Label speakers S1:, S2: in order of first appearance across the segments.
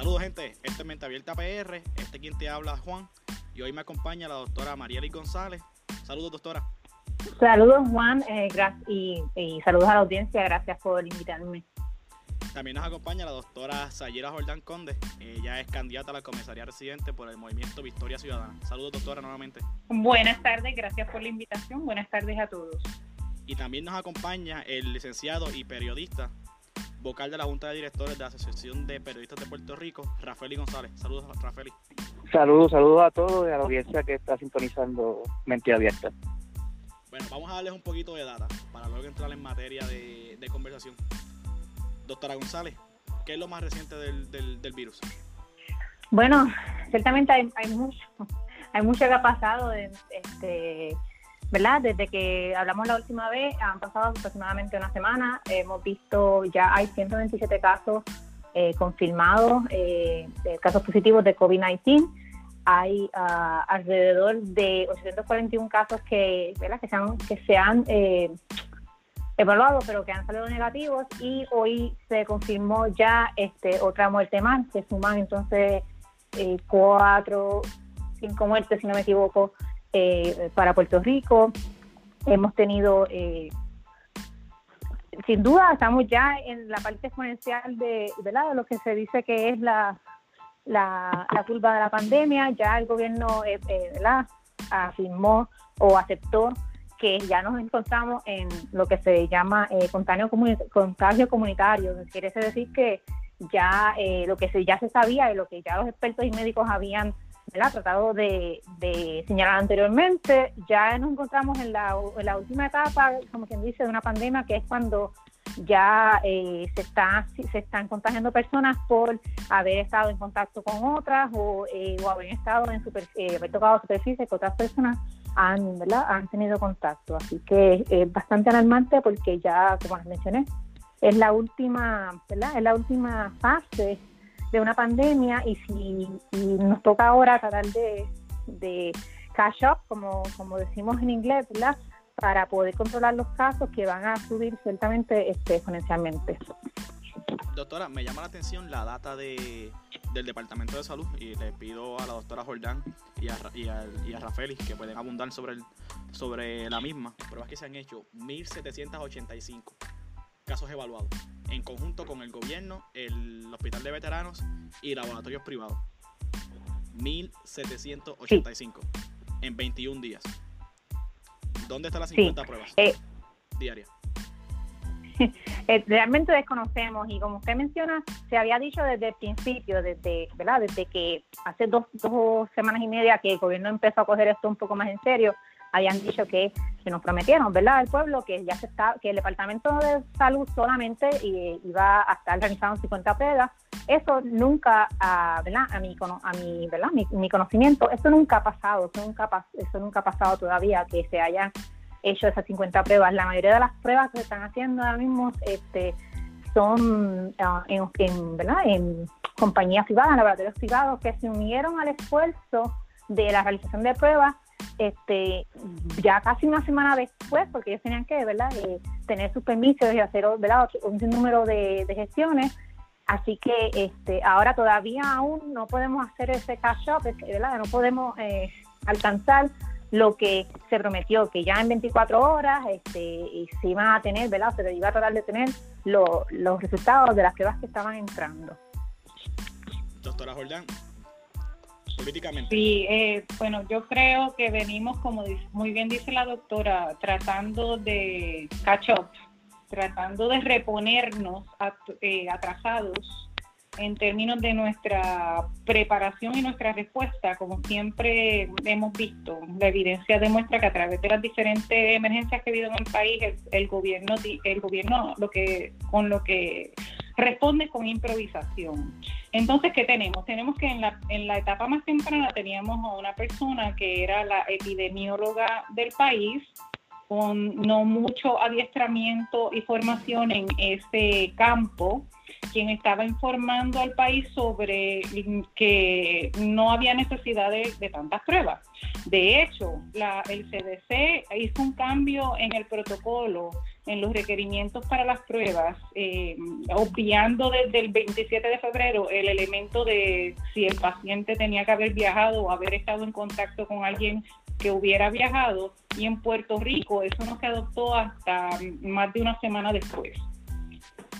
S1: Saludos gente, este es Mente Abierta PR, este quien te habla Juan y hoy me acompaña la doctora Marieli González. Saludos doctora.
S2: Saludos Juan eh, y, y, saludos a la audiencia, gracias por invitarme.
S1: También nos acompaña la doctora Sayera Jordán Conde, ella es candidata a la comisaría residente por el movimiento Victoria Ciudadana. Saludos doctora nuevamente.
S3: Buenas tardes, gracias por la invitación, buenas tardes a todos.
S1: Y también nos acompaña el licenciado y periodista vocal de la Junta de Directores de la Asociación de Periodistas de Puerto Rico, Rafael González. Saludos, Rafael.
S4: Saludos, saludos a todos y a la audiencia que está sintonizando Mente Abierta.
S1: Bueno, vamos a darles un poquito de data para luego entrar en materia de, conversación. Doctora González, ¿qué es lo más reciente del, del, virus?
S2: Bueno, ciertamente hay, hay mucho, hay mucho que ha pasado. Este, ¿verdad? Desde que hablamos la última vez, han pasado aproximadamente una semana, hemos visto ya hay 127 casos eh, confirmados, eh, casos positivos de COVID-19. Hay ah, alrededor de 841 casos que, ¿verdad? que se han, que se han eh, evaluado, pero que han salido negativos. Y hoy se confirmó ya este otra muerte más, se suman entonces cuatro, cinco muertes, si no me equivoco, eh, para Puerto Rico. Hemos tenido, eh, sin duda, estamos ya en la parte exponencial de, ¿verdad? lo que se dice que es la, la, curva de la pandemia. Ya el gobierno eh, ¿verdad? afirmó o aceptó que ya nos encontramos en lo que se llama contagio, contagio comunitario. Quiere decir que ya lo que se, ya se sabía y lo que ya los expertos y médicos habían ha tratado de, señalar anteriormente, ya nos encontramos en la, última etapa, como quien dice, de una pandemia, que es cuando ya eh, se, está, se están contagiando personas por haber estado en contacto con otras o, eh, haber estado en super, eh, haber tocado superficie que otras personas han, ¿verdad? han tenido contacto. Así que es bastante alarmante porque ya, como les mencioné, es la última, ¿verdad? Es la última fase de una pandemia y si nos toca ahora tratar de, de catch up, como, como decimos en inglés, ¿verdad? para poder controlar los casos que van a subir ciertamente este, exponencialmente.
S1: Doctora, me llama la atención la data de, del Departamento de Salud y le pido a la doctora Jordán y a, y a, y a Rafael que pueden abundar sobre, el, sobre la misma. Pruebas que se han hecho, 1.785 casos evaluados, en conjunto con el gobierno, el Hospital de Veteranos y laboratorios privados. 1785 en 21 días. ¿Dónde están las 50 pruebas eh, diarias?
S2: Eh, realmente desconocemos y como usted menciona, se había dicho desde el principio, desde, ¿verdad? desde que hace dos, dos semanas y media que el gobierno empezó a coger esto un poco más en serio, habían dicho que se nos prometieron, ¿verdad? El pueblo que ya se está, que el Departamento de Salud solamente iba a estar realizando 50 pruebas. Eso nunca, ah, ¿verdad? A mi, a mi, ¿verdad? Mi, conocimiento, eso nunca ha pasado, eso nunca, eso nunca ha pasado todavía que se hayan hecho esas 50 pruebas. La mayoría de las pruebas que se están haciendo ahora mismo este, son ah, en, ¿verdad? en compañías privadas, laboratorios privados que se unieron al esfuerzo de la realización de pruebas este ya casi una semana después, porque ellos tenían que ¿verdad? Eh, tener sus permisos y hacer ¿verdad? un número de, gestiones. Así que este ahora todavía aún no podemos hacer ese cash up, ¿verdad? no podemos eh, alcanzar lo que se prometió, que ya en 24 horas este, y se iban a tener, ¿verdad? se iba a tratar de tener los resultados de las pruebas que estaban entrando.
S1: Doctora Jordán,
S3: Sí, eh, bueno, yo creo que venimos, como muy bien dice la doctora, tratando de catch up, tratando de reponernos eh, atrasados en términos de nuestra preparación y nuestra respuesta, como siempre hemos visto, la evidencia demuestra que a través de las diferentes emergencias que ha habido en el país, el, gobierno, el gobierno lo que con lo que responde con improvisación. Entonces, ¿qué tenemos? Tenemos que en la, etapa más temprana teníamos a una persona que era la epidemióloga del país, con no mucho adiestramiento y formación en ese campo, quien estaba informando al país sobre que no había necesidad de, tantas pruebas. De hecho, la, el CDC hizo un cambio en el protocolo, en los requerimientos para las pruebas, eh, obviando desde el 27 de febrero el elemento de si el paciente tenía que haber viajado o haber estado en contacto con alguien que hubiera viajado y en Puerto Rico eso no se adoptó hasta más de una semana después.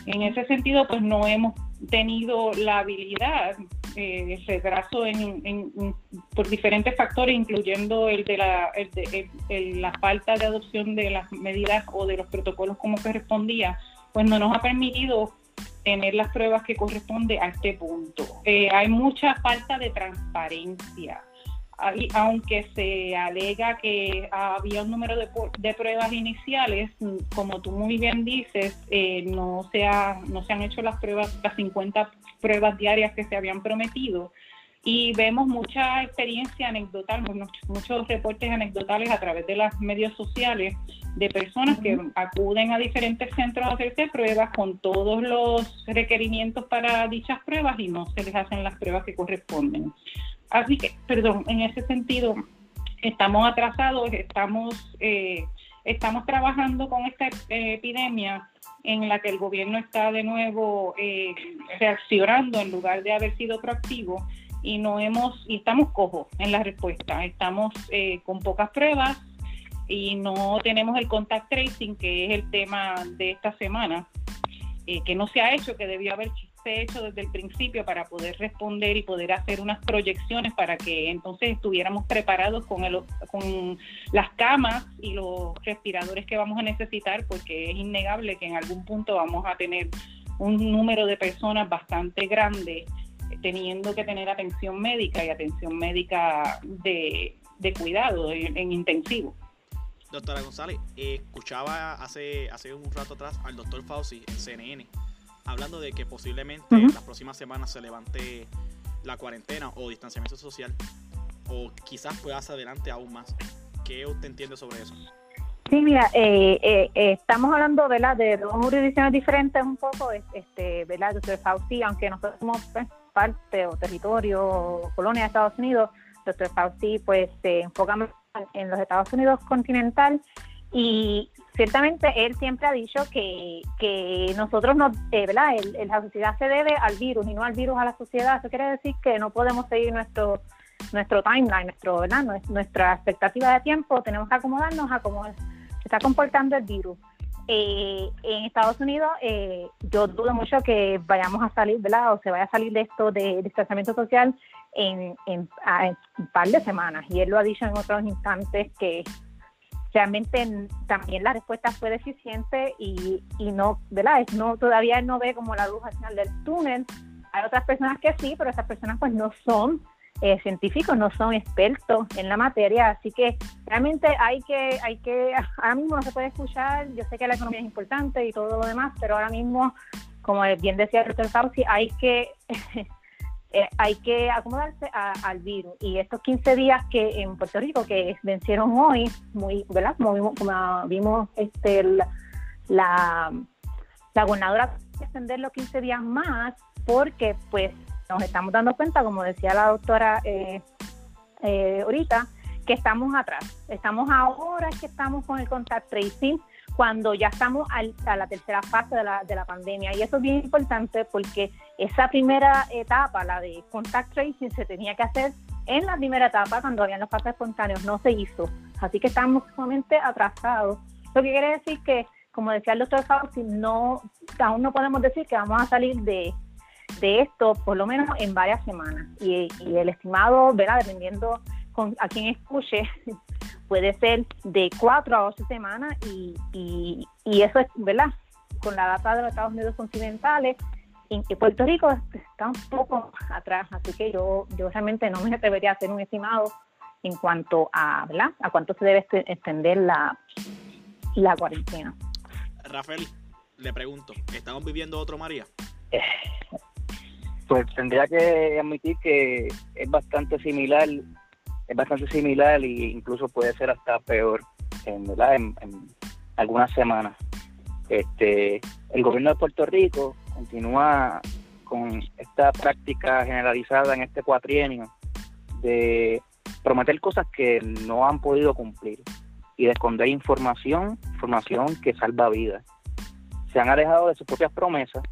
S3: En ese sentido, pues no hemos tenido la habilidad, eh, retraso en, por diferentes factores, incluyendo el de, la, el de la falta de adopción de las medidas o de los protocolos como correspondía, pues no nos ha permitido tener las pruebas que corresponde a este punto. Eh, hay mucha falta de transparencia aunque se alega que había un número de, pruebas iniciales, como tú muy bien dices, eh, no, se no se han hecho las pruebas, las 50 pruebas diarias que se habían prometido. Y vemos mucha experiencia anecdotal, muchos, reportes anecdotales a través de los medios sociales de personas que acuden a diferentes centros a hacerse pruebas con todos los requerimientos para dichas pruebas y no se les hacen las pruebas que corresponden. Así que, perdón, en ese sentido, estamos atrasados, estamos, eh, estamos trabajando con esta eh, epidemia en la que el gobierno está de nuevo eh, reaccionando en lugar de haber sido proactivo y no hemos y estamos cojos en la respuesta. Estamos con pocas pruebas y no tenemos el contact tracing que es el tema de esta semana que no se ha hecho que debió haber hecho desde el principio para poder responder y poder hacer unas proyecciones para que entonces estuviéramos preparados con, el, con las camas y los respiradores que vamos a necesitar, porque es innegable que en algún punto vamos a tener un número de personas bastante grande teniendo que tener atención médica y atención médica de, cuidado en, intensivo.
S1: Doctora González, escuchaba hace, hace un rato atrás al doctor Fauci en CNN hablando de que posiblemente en las próximas semanas se levante la cuarentena o distanciamiento social, o quizás puedas adelante aún más. ¿Qué usted entiende sobre eso?
S2: Sí, mira, eh, eh, eh, estamos hablando ¿verdad? de dos jurisdicciones diferentes un poco, este, ¿verdad? Doctor Fauci, aunque nosotros somos pues, parte o territorio o colonia de Estados Unidos, doctor Fauci pues se enfoca en los Estados Unidos continental y ciertamente él siempre ha dicho que, que nosotros no, eh, ¿verdad? la sociedad se debe al virus y no al virus a la sociedad. Eso quiere decir que no podemos seguir nuestro nuestro timeline, nuestro, nuestra expectativa de tiempo, tenemos que acomodarnos a cómo se está comportando el virus. Eh, en Estados Unidos, eh, yo dudo mucho que vayamos a salir, ¿verdad? O se vaya a salir de esto de distanciamiento social en, en un par de semanas. Y él lo ha dicho en otros instantes que realmente también la respuesta fue deficiente y, y no, ¿verdad? No, todavía no ve como la luz al final del túnel. Hay otras personas que sí, pero esas personas pues no son eh, científicos, no son expertos en la materia, así que realmente hay que, hay que, ahora mismo no se puede escuchar, yo sé que la economía es importante y todo lo demás, pero ahora mismo, como bien decía el doctor Fauci, hay que Eh, hay que acomodarse al virus. Y estos 15 días que en Puerto Rico, que vencieron hoy, muy, ¿verdad? Como vimos, como vimos este, la, la, gobernadora extender los 15 días más, porque pues nos estamos dando cuenta, como decía la doctora eh, eh, ahorita, que estamos atrás. Estamos ahora que estamos con el contact tracing, cuando ya estamos a la tercera fase de la, de la pandemia. Y eso es bien importante porque esa primera etapa, la de contact tracing, se tenía que hacer en la primera etapa cuando habían los casos espontáneos, no se hizo. Así que estamos sumamente atrasados. Lo que quiere decir que, como decía el doctor Fauci, no, aún no podemos decir que vamos a salir de, de esto por lo menos en varias semanas. Y, y el estimado, ¿verdad? Dependiendo con, a quien escuche, puede ser de cuatro a ocho semanas y, y, eso es, ¿verdad? Con la data de los Estados Unidos continentales, en que Puerto Rico está un poco atrás, así que yo, yo realmente no me atrevería a hacer un estimado en cuanto a, ¿verdad? A cuánto se debe este, extender la, la cuarentena.
S1: Rafael, le pregunto, ¿estamos viviendo otro María?
S4: Pues tendría que admitir que es bastante similar es bastante similar e incluso puede ser hasta peor. en, algunas semanas. Este, el gobierno de Puerto Rico continúa con esta práctica generalizada en este cuatrienio de prometer cosas que no han podido cumplir y de esconder información, información que salva vidas. Se han alejado de sus propias promesas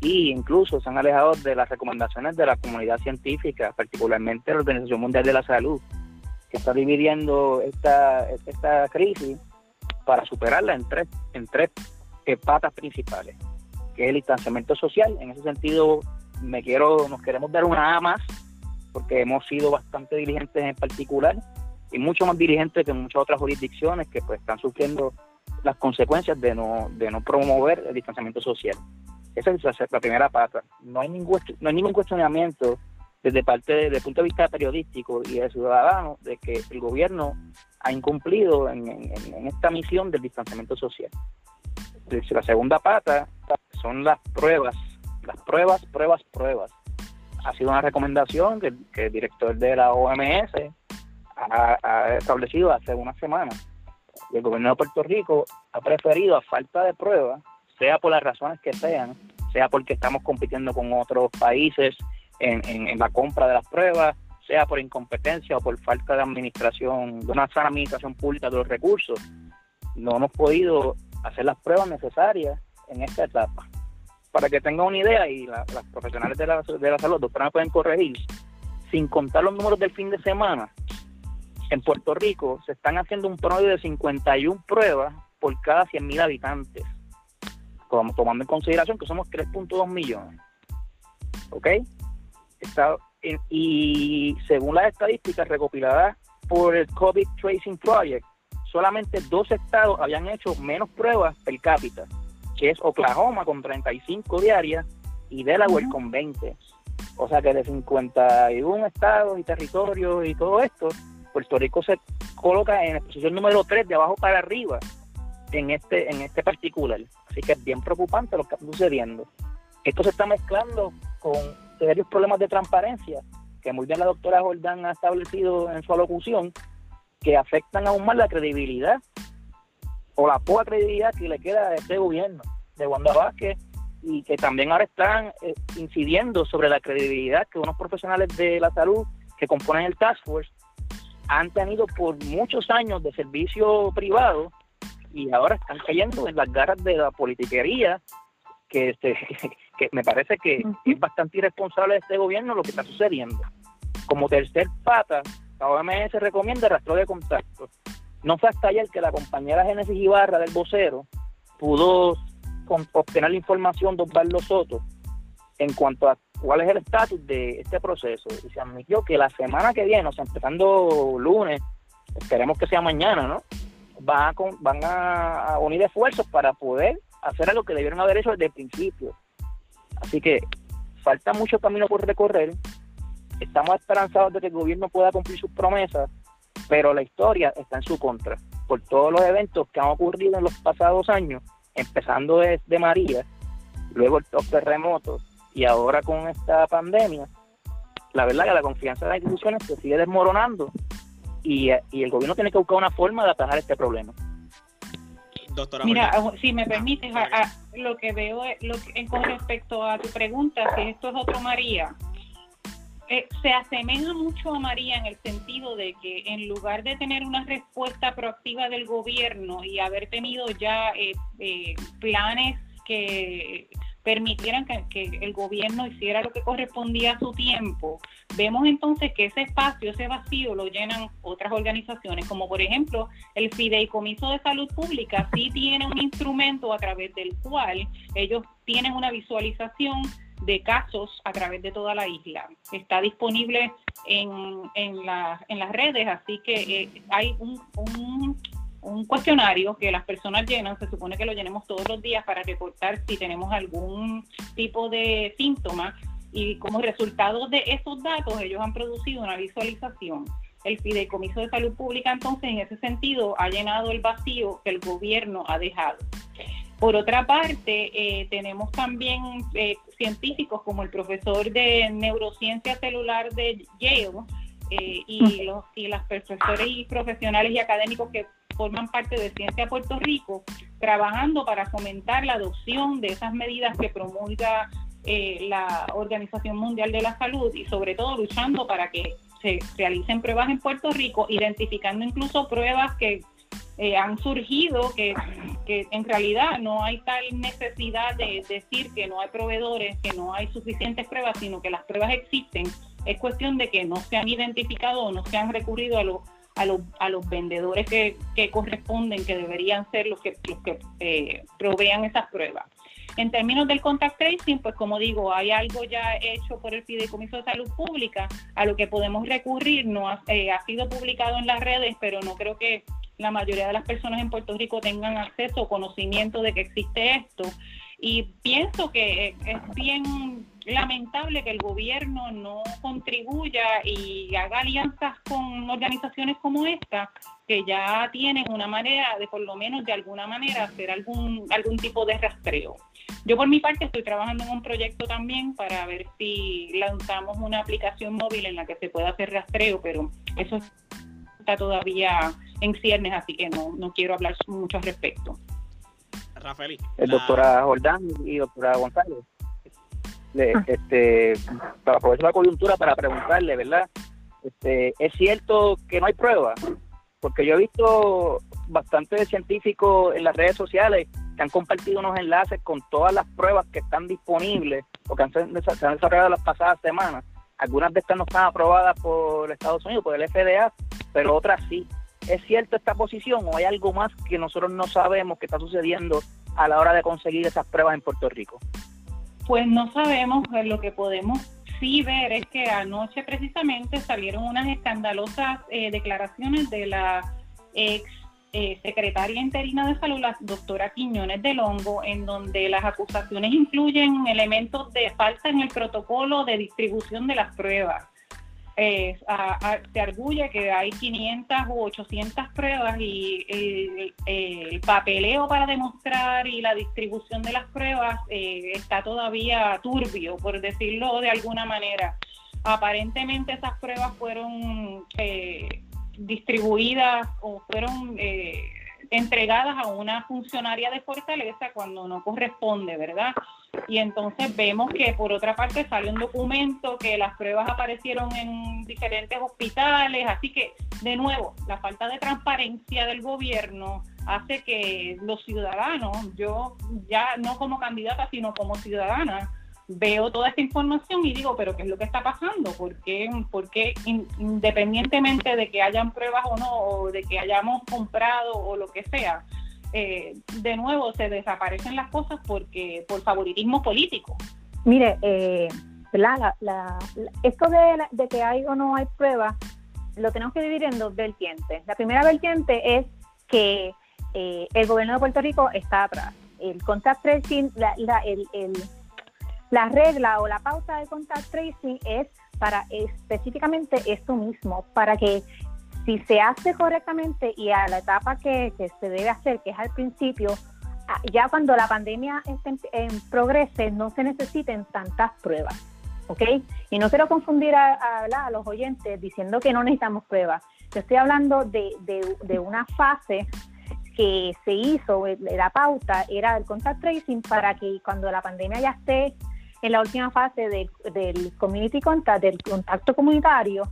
S4: y incluso se han alejado de las recomendaciones de la comunidad científica, particularmente la Organización Mundial de la Salud, que está dividiendo esta, esta crisis para superarla en tres, en tres patas principales, que es el distanciamiento social. En ese sentido, me quiero, nos queremos dar una A más, porque hemos sido bastante diligentes en particular y mucho más diligentes que muchas otras jurisdicciones que pues están sufriendo las consecuencias de no, de no promover el distanciamiento social. Esa es la, primera pata. No hay ningún no hay ningún cuestionamiento desde parte desde el punto de vista periodístico y de ciudadano de que el gobierno ha incumplido en, esta misión del distanciamiento social. La segunda pata son las pruebas, las pruebas, pruebas, pruebas. Ha sido una recomendación que, el director de la OMS ha, ha establecido hace una semana. Y el gobierno de Puerto Rico ha preferido, a falta de pruebas, sea por las razones que sean, sea porque estamos compitiendo con otros países en, la compra de las pruebas, sea por incompetencia o por falta de administración, de una sana administración pública de los recursos, no hemos podido hacer las pruebas necesarias en esta etapa. Para que tengan una idea, y las profesionales de la, de la salud, doctora, pueden corregir, sin contar los números del fin de semana, en Puerto Rico se están haciendo un promedio de 51 pruebas por cada 100.000 habitantes, tomando en consideración que somos 3.2 millones. ¿Ok? Y según las estadísticas recopiladas por el COVID Tracing Project, solamente dos estados habían hecho menos pruebas per cápita, que es Oklahoma con 35 diarias y Delaware con 20. O sea que de 51 estados y territorios y todo esto, Puerto Rico se coloca en la posición número 3 de abajo para arriba en este en este particular. Así que es bien preocupante lo que está sucediendo. Esto se está mezclando con serios problemas de transparencia, que muy bien la doctora Jordán ha establecido en su alocución, que afectan aún más la credibilidad o la poca credibilidad que le queda a este gobierno de Wanda Vázquez y que también ahora están eh, incidiendo sobre la credibilidad que unos profesionales de la salud que componen el Task Force han tenido por muchos años de servicio privado y ahora están cayendo en las garras de la politiquería que, este, que me parece que es bastante irresponsable de este gobierno lo que está sucediendo. Como tercer pata, la OMS recomienda el rastro de contacto. No fue hasta ayer que la compañera Génesis Ibarra del vocero pudo obtener la información de Osvaldo Soto en cuanto a cuál es el estatus de este proceso. Y se admitió que la semana que viene, o sea, empezando lunes, esperemos que sea mañana, ¿no? Van a, van a unir esfuerzos para poder hacer algo que debieron haber hecho desde el principio. Así que falta mucho camino por recorrer. Estamos esperanzados de que el gobierno pueda cumplir sus promesas, pero la historia está en su contra por todos los eventos que han ocurrido en los pasados años, empezando desde María, luego los terremotos y ahora con esta pandemia. La verdad que la confianza de las instituciones se sigue desmoronando y, y el gobierno tiene que buscar una forma de atajar este problema.
S3: Mira, si me permites, lo que veo lo con respecto a tu pregunta, si esto es otro María, eh, se asemeja mucho a María en el sentido de que en lugar de tener una respuesta proactiva del gobierno y haber tenido ya eh, eh, planes que permitieran que, el gobierno hiciera lo que correspondía a su tiempo, vemos entonces que ese espacio, ese vacío lo llenan otras organizaciones, como por ejemplo el Fideicomiso de Salud Pública, sí tiene un instrumento a través del cual ellos tienen una visualización de casos a través de toda la isla. Está disponible en, en, en las redes, así que eh, hay un, un un cuestionario que las personas llenan, se supone que lo llenemos todos los días para reportar si tenemos algún tipo de síntoma y como resultado de esos datos ellos han producido una visualización. El Fideicomiso de Salud Pública entonces en ese sentido ha llenado el vacío que el gobierno ha dejado. Por otra parte, eh, tenemos también eh, científicos como el profesor de neurociencia celular de Yale, eh, y, los, y las profesores y profesionales y académicos que forman parte de Ciencia Puerto Rico, trabajando para fomentar la adopción de esas medidas que promulga eh, la Organización Mundial de la Salud y sobre todo luchando para que se realicen pruebas en Puerto Rico, identificando incluso pruebas que eh, han surgido que, que, en realidad no hay tal necesidad de decir que no hay proveedores, que no hay suficientes pruebas, sino que las pruebas existen. Es cuestión de que no se han identificado o no se han recurrido a, a, a los vendedores que, que, corresponden, que deberían ser los que, los que eh, provean esas pruebas. En términos del contact tracing, pues como digo, hay algo ya hecho por el Fideicomiso de Salud Pública a lo que podemos recurrir. No ha, eh, ha sido publicado en las redes, pero no creo que la mayoría de las personas en Puerto Rico tengan acceso o conocimiento de que existe esto. Y pienso que es bien lamentable que el gobierno no contribuya y haga alianzas con organizaciones como esta, que ya tienen una manera de, por lo menos de alguna manera, hacer algún, algún tipo de rastreo. Yo por mi parte estoy trabajando en un proyecto también para ver si lanzamos una aplicación móvil en la que se pueda hacer rastreo, pero eso está todavía en ciernes, así que no, no quiero hablar mucho al respecto.
S1: Rafael.
S4: La... Doctora Jordán y doctora González. Le, ah. este, para aprovechar la coyuntura para preguntarle, ¿verdad? Este, ¿Es cierto que no hay pruebas? Porque yo he visto bastantes científicos en las redes sociales que han compartido unos enlaces con todas las pruebas que están disponibles o que han, se han desarrollado las pasadas semanas. Algunas de estas no están aprobadas por Estados Unidos, por el FDA, pero otras sí. ¿Es cierto esta posición o hay algo más que nosotros no sabemos que está sucediendo a la hora de conseguir esas pruebas en Puerto Rico?
S3: Pues no sabemos, pues lo que podemos sí ver es que anoche precisamente salieron unas escandalosas eh, declaraciones de la ex eh, secretaria interina de salud, la doctora Quiñones del Hongo, en donde las acusaciones incluyen elementos de falta en el protocolo de distribución de las pruebas eh, se arguye que hay 500 u 800 pruebas y el, papeleo para demostrar y la distribución de las pruebas eh, está todavía turbio, por decirlo de alguna manera. Aparentemente esas pruebas fueron eh, distribuidas o fueron eh, entregadas a una funcionaria de Fortaleza cuando no corresponde, ¿verdad? Y entonces vemos que por otra parte sale un documento que las pruebas aparecieron en diferentes hospitales, así que de nuevo, la falta de transparencia del gobierno hace que los ciudadanos, yo ya no como candidata, sino como ciudadana, veo toda esta información y digo, pero ¿qué es lo que está pasando? ¿Por qué, porque independientemente de que hayan pruebas o no, o de que hayamos comprado o lo que sea, eh, de nuevo se desaparecen las cosas porque por favoritismo político?
S2: Mire, eh, la, la, esto de, de que hay o no hay pruebas, lo tenemos que dividir en dos vertientes. La primera vertiente es que eh, el gobierno de Puerto Rico está atrás. El contact tracing, la, la, el, el la regla o la pauta de contact tracing es para específicamente esto mismo, para que si se hace correctamente y a la etapa que, se debe hacer, que es al principio, ah, ya cuando la pandemia esté en, progrese, no se necesiten tantas pruebas. ¿Ok? Y no quiero confundir a, a, los oyentes diciendo que no necesitamos pruebas. Yo estoy hablando de, de, de una fase que se hizo, la pauta era el contact tracing para que cuando la pandemia ya esté en la última fase del community contact, del contacto comunitario,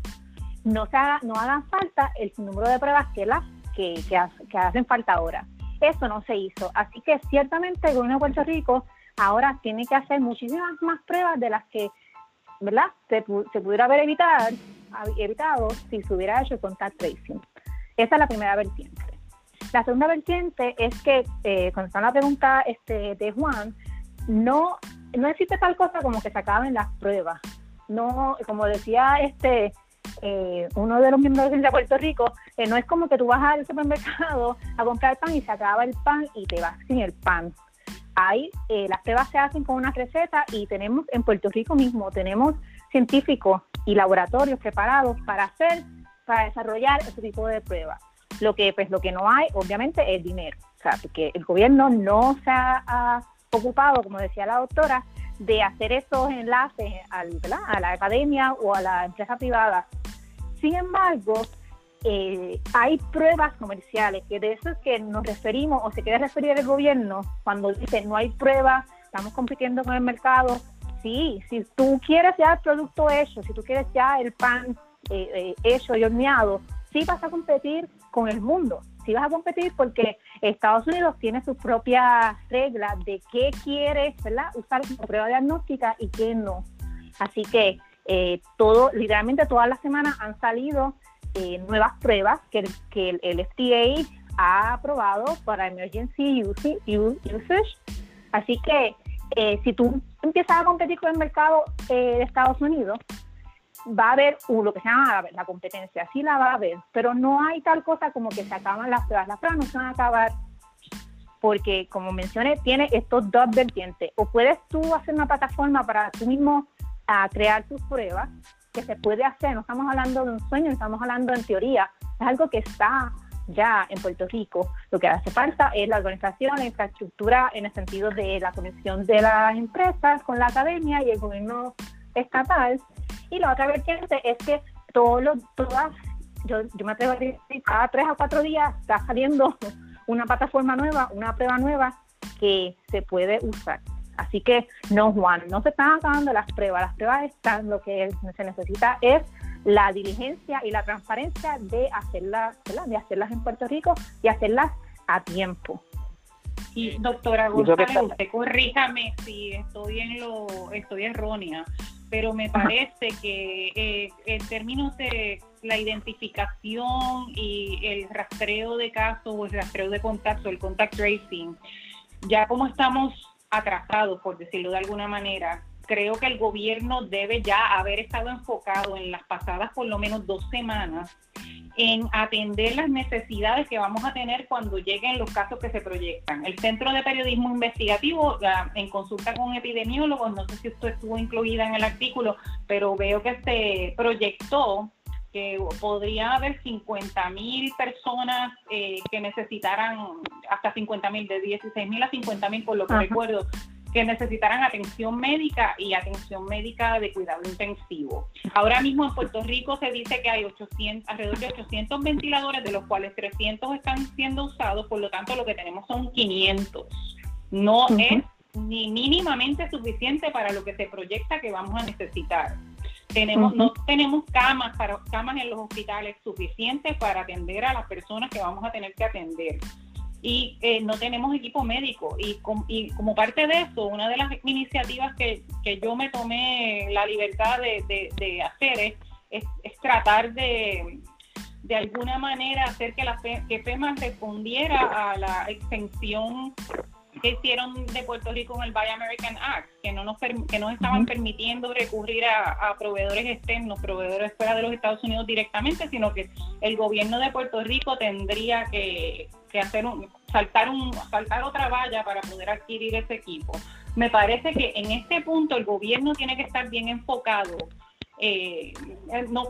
S2: no, se haga, no hagan falta el número de pruebas que, las, que, que, hacen falta ahora. Eso no se hizo. Así que ciertamente el gobierno de Puerto Rico ahora tiene que hacer muchísimas más pruebas de las que ¿verdad? Se, se pudiera haber evitado, evitado si se hubiera hecho el contact tracing. Esa es la primera vertiente. La segunda vertiente es que, eh, cuando está la pregunta este, de Juan, no no existe tal cosa como que se acaben las pruebas. No, como decía este eh, uno de los miembros de Puerto Rico, eh, no es como que tú vas al supermercado a comprar pan y se acaba el pan y te vas sin el pan. Hay, eh, las pruebas se hacen con una receta y tenemos en Puerto Rico mismo, tenemos científicos y laboratorios preparados para hacer, para desarrollar ese tipo de pruebas. Lo que, pues, lo que no hay, obviamente, es dinero. O sea, porque el gobierno no se ocupado, como decía la doctora, de hacer esos enlaces al, a la academia o a la empresa privada. Sin embargo, eh, hay pruebas comerciales, que de eso es que nos referimos o se quiere referir el gobierno cuando dice no hay pruebas, estamos compitiendo con el mercado. Sí, si tú quieres ya el producto hecho, si tú quieres ya el pan eh, eh, hecho y horneado, sí vas a competir con el mundo. Sí vas a competir porque Estados Unidos tiene sus propias reglas de qué quiere ¿verdad? usar como prueba diagnóstica y qué no. Así que eh, todo, literalmente todas las semanas han salido eh, nuevas pruebas que, que el, FDA ha aprobado para emergency usage. Así que eh, si tú empiezas a competir con el mercado de Estados Unidos, va a haber lo que se llama la, competencia, sí la va a haber, pero no hay tal cosa como que se acaban las pruebas. Las pruebas no se van a acabar porque, como mencioné, tiene estos dos vertientes. O puedes tú hacer una plataforma para tú mismo a crear tus pruebas, que se puede hacer, no estamos hablando de un sueño, estamos hablando en teoría, es algo que está ya en Puerto Rico. Lo que hace falta es la organización, la infraestructura en el sentido de la conexión de las empresas con la academia y el gobierno estatal. Y la otra vertiente es que todos los, todas, yo, yo me atrevo a decir, cada tres a cuatro días está saliendo una plataforma nueva, una prueba nueva que se puede usar. Así que no, Juan, no se están acabando las pruebas, las pruebas están, lo que se necesita es la diligencia y la transparencia de hacerlas, de hacerlas en Puerto Rico y hacerlas a tiempo.
S3: Y doctora González, usted corríjame si estoy en lo, estoy errónea, pero me parece que eh, en términos de la identificación y el rastreo de casos o el rastreo de contacto, el contact tracing, ya como estamos atrasados, por decirlo de alguna manera. Creo que el gobierno debe ya haber estado enfocado en las pasadas por lo menos dos semanas en atender las necesidades que vamos a tener cuando lleguen los casos que se proyectan. El Centro de Periodismo Investigativo, en consulta con epidemiólogos, no sé si esto estuvo incluida en el artículo, pero veo que se proyectó que podría haber 50 mil personas eh, que necesitaran, hasta 50 mil, de 16 mil a 50 mil, por lo que recuerdo, que necesitaran atención médica y atención médica de cuidado intensivo. Ahora mismo en Puerto Rico se dice que hay 800, alrededor de 800 ventiladores, de los cuales 300 están siendo usados, por lo tanto lo que tenemos son 500. No es ni mínimamente suficiente para lo que se proyecta que vamos a necesitar. Tenemos, No tenemos camas, para, camas en los hospitales suficientes para atender a las personas que vamos a tener que atender. Y eh, no tenemos equipo médico. Y, y, como parte de eso, una de las iniciativas que, yo me tomé la libertad de, hacer es, es, tratar de, de alguna manera hacer que, la, que FEMA respondiera a la extensión que hicieron de Puerto Rico con el Buy American Act, que no nos, que nos estaban permitiendo recurrir a, proveedores externos, proveedores fuera de los Estados Unidos directamente, sino que el gobierno de Puerto Rico tendría que, hacer un, saltar, un, saltar otra valla para poder adquirir ese equipo. Me parece que en este punto el gobierno tiene que estar bien enfocado eh, no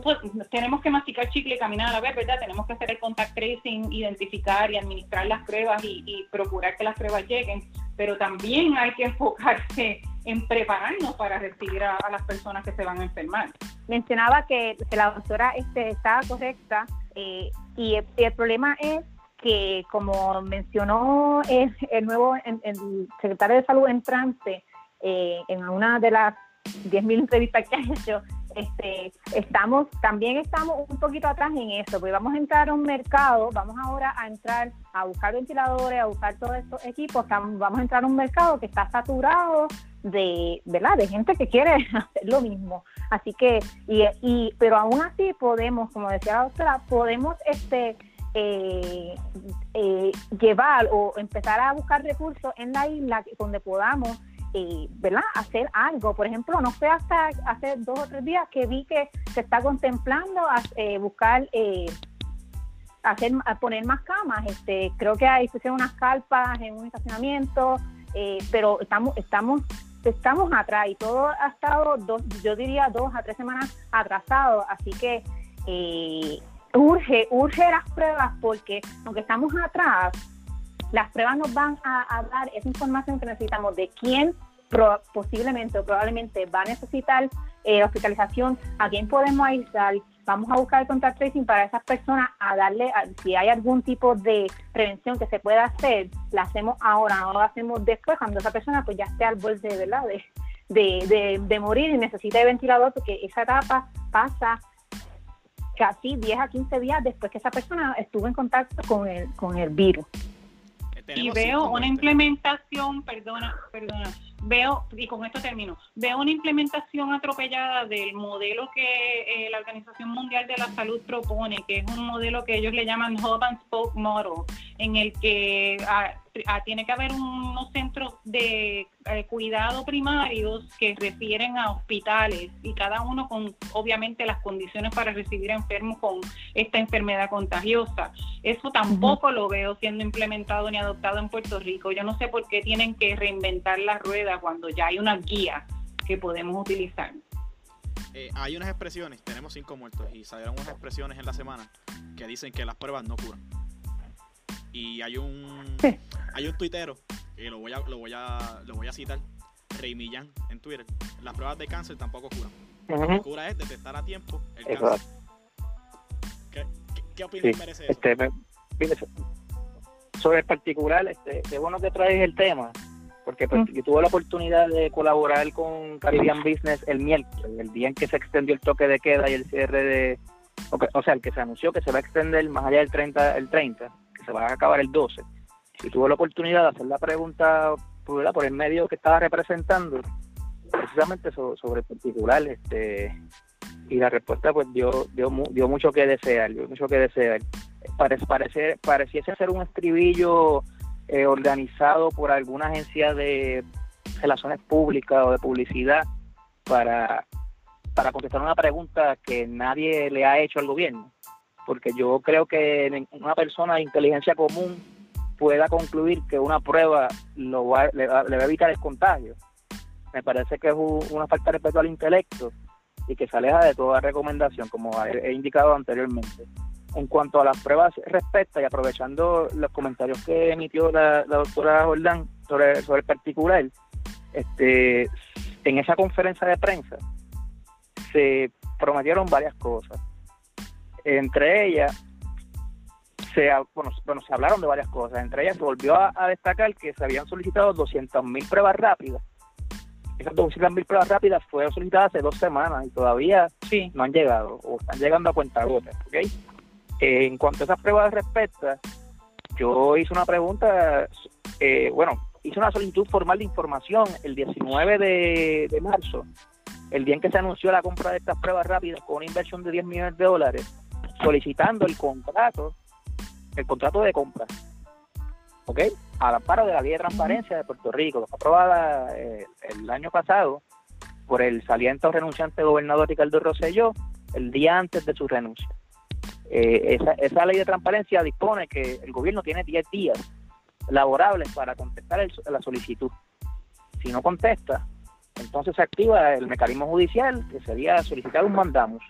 S3: tenemos que masticar chicle y caminar a la vez, ¿verdad? Tenemos que hacer el contact tracing, identificar y administrar las pruebas y, procurar que las pruebas lleguen, pero también hay que enfocarse en prepararnos para recibir a, las personas que se van a enfermar.
S2: Mencionaba que, la doctora este, estaba correcta eh, y el, problema es que, como mencionó el, nuevo el, secretario de Salud entrante eh, en una de las 10.000 entrevistas que ha hecho, este, estamos, también estamos un poquito atrás en eso, porque vamos a entrar a un mercado, vamos ahora a entrar a buscar ventiladores, a buscar todos estos equipos, vamos a entrar a un mercado que está saturado de, ¿verdad? de gente que quiere hacer lo mismo. Así que, y, y pero aún así podemos, como decía la doctora, podemos este eh, eh, llevar o empezar a buscar recursos en la isla donde podamos eh, ¿verdad? hacer algo. Por ejemplo, no fue hasta hace dos o tres días que vi que se está contemplando eh, buscar, hacer, poner más camas. Este, creo que hay pusieron unas carpas en un estacionamiento, pero estamos, estamos, estamos atrás y todo ha estado, dos, yo diría, dos a tres semanas atrasado. Así que urge, urge las pruebas porque aunque estamos atrás, las pruebas nos van a, dar esa información que necesitamos de quién posiblemente o probablemente va a necesitar eh, hospitalización, a quién podemos aislar, vamos a buscar el contact tracing para esas personas a darle, si hay algún tipo de prevención que se pueda hacer, la hacemos ahora, no la hacemos después, cuando esa persona pues ya esté al borde, ¿verdad? De, de, de, morir y necesita de ventilador, porque esa etapa pasa casi 10 a 15 días después que esa persona estuvo en contacto con el, con el virus.
S3: Y veo una implementación, perdona, perdona, veo, y con esto termino, veo una implementación atropellada del modelo que eh, la Organización Mundial de la Salud propone, que es un modelo que ellos le llaman Hub and Spoke Model, en el que ah, ah, tiene que haber unos centros de eh, cuidado primarios que refieren a hospitales y cada uno con obviamente las condiciones para recibir enfermos con esta enfermedad contagiosa. Eso tampoco lo veo siendo implementado ni adoptado en Puerto Rico. Yo no sé por qué tienen que reinventar la rueda cuando ya hay una guía que podemos utilizar.
S1: Eh, hay unas expresiones, tenemos cinco muertos y salieron unas expresiones en la semana que dicen que las pruebas no curan. Y hay un hay un tuitero, que lo voy a, lo voy a, lo voy a citar, Rey Millán en Twitter. Las pruebas de cáncer tampoco curan. Lo que cura es detectar a tiempo el cáncer. ¿Qué, qué, opinión merece eso? Este,
S4: sobre el particular, este, qué bueno que traes el tema porque pues, yo tuve la oportunidad de colaborar con Caribbean Business el miércoles, el día en que se extendió el toque de queda y el cierre de, o sea, el que se anunció que se va a extender más allá del 30, el 30, se va a acabar el 12. Y tuve la oportunidad de hacer la pregunta por, por el medio que estaba representando, precisamente sobre, el particular, este, y la respuesta pues dio, dio, dio mucho que desear, dio mucho que desear. Parece, pareciese ser un estribillo eh, organizado por alguna agencia de relaciones públicas o de publicidad para, para contestar una pregunta que nadie le ha hecho al gobierno. Porque yo creo que una persona de inteligencia común pueda concluir que una prueba lo va, le, va, a evitar el contagio. Me parece que es una falta de respeto al intelecto y que se aleja de toda recomendación, como he indicado anteriormente. En cuanto a las pruebas respecta y aprovechando los comentarios que emitió la, doctora Jordán sobre, sobre el particular, este, en esa conferencia de prensa se prometieron varias cosas. Entre ellas, se, bueno, se hablaron de varias cosas. Entre ellas se volvió a, destacar que se habían solicitado 200.000 pruebas rápidas. Esas 200.000 pruebas rápidas fueron solicitadas hace dos semanas y todavía sí. no han llegado o están llegando a cuenta gotas. ¿okay? en cuanto a esas pruebas respecta, yo hice una pregunta, eh, bueno, hice una solicitud formal de información el 19 de, marzo, el día en que se anunció la compra de estas pruebas rápidas con una inversión de 10 millones de dólares, solicitando el contrato, el contrato de compra, ¿ok? Al amparo de la Ley de Transparencia de Puerto Rico, aprobada eh, el año pasado por el saliente o renunciante gobernador Ricardo Rosselló el día antes de su renuncia. Eh, esa, ley de transparencia dispone que el gobierno tiene 10 días laborables para contestar la solicitud. Si no contesta, entonces se activa el mecanismo judicial, que sería solicitar un mandamos,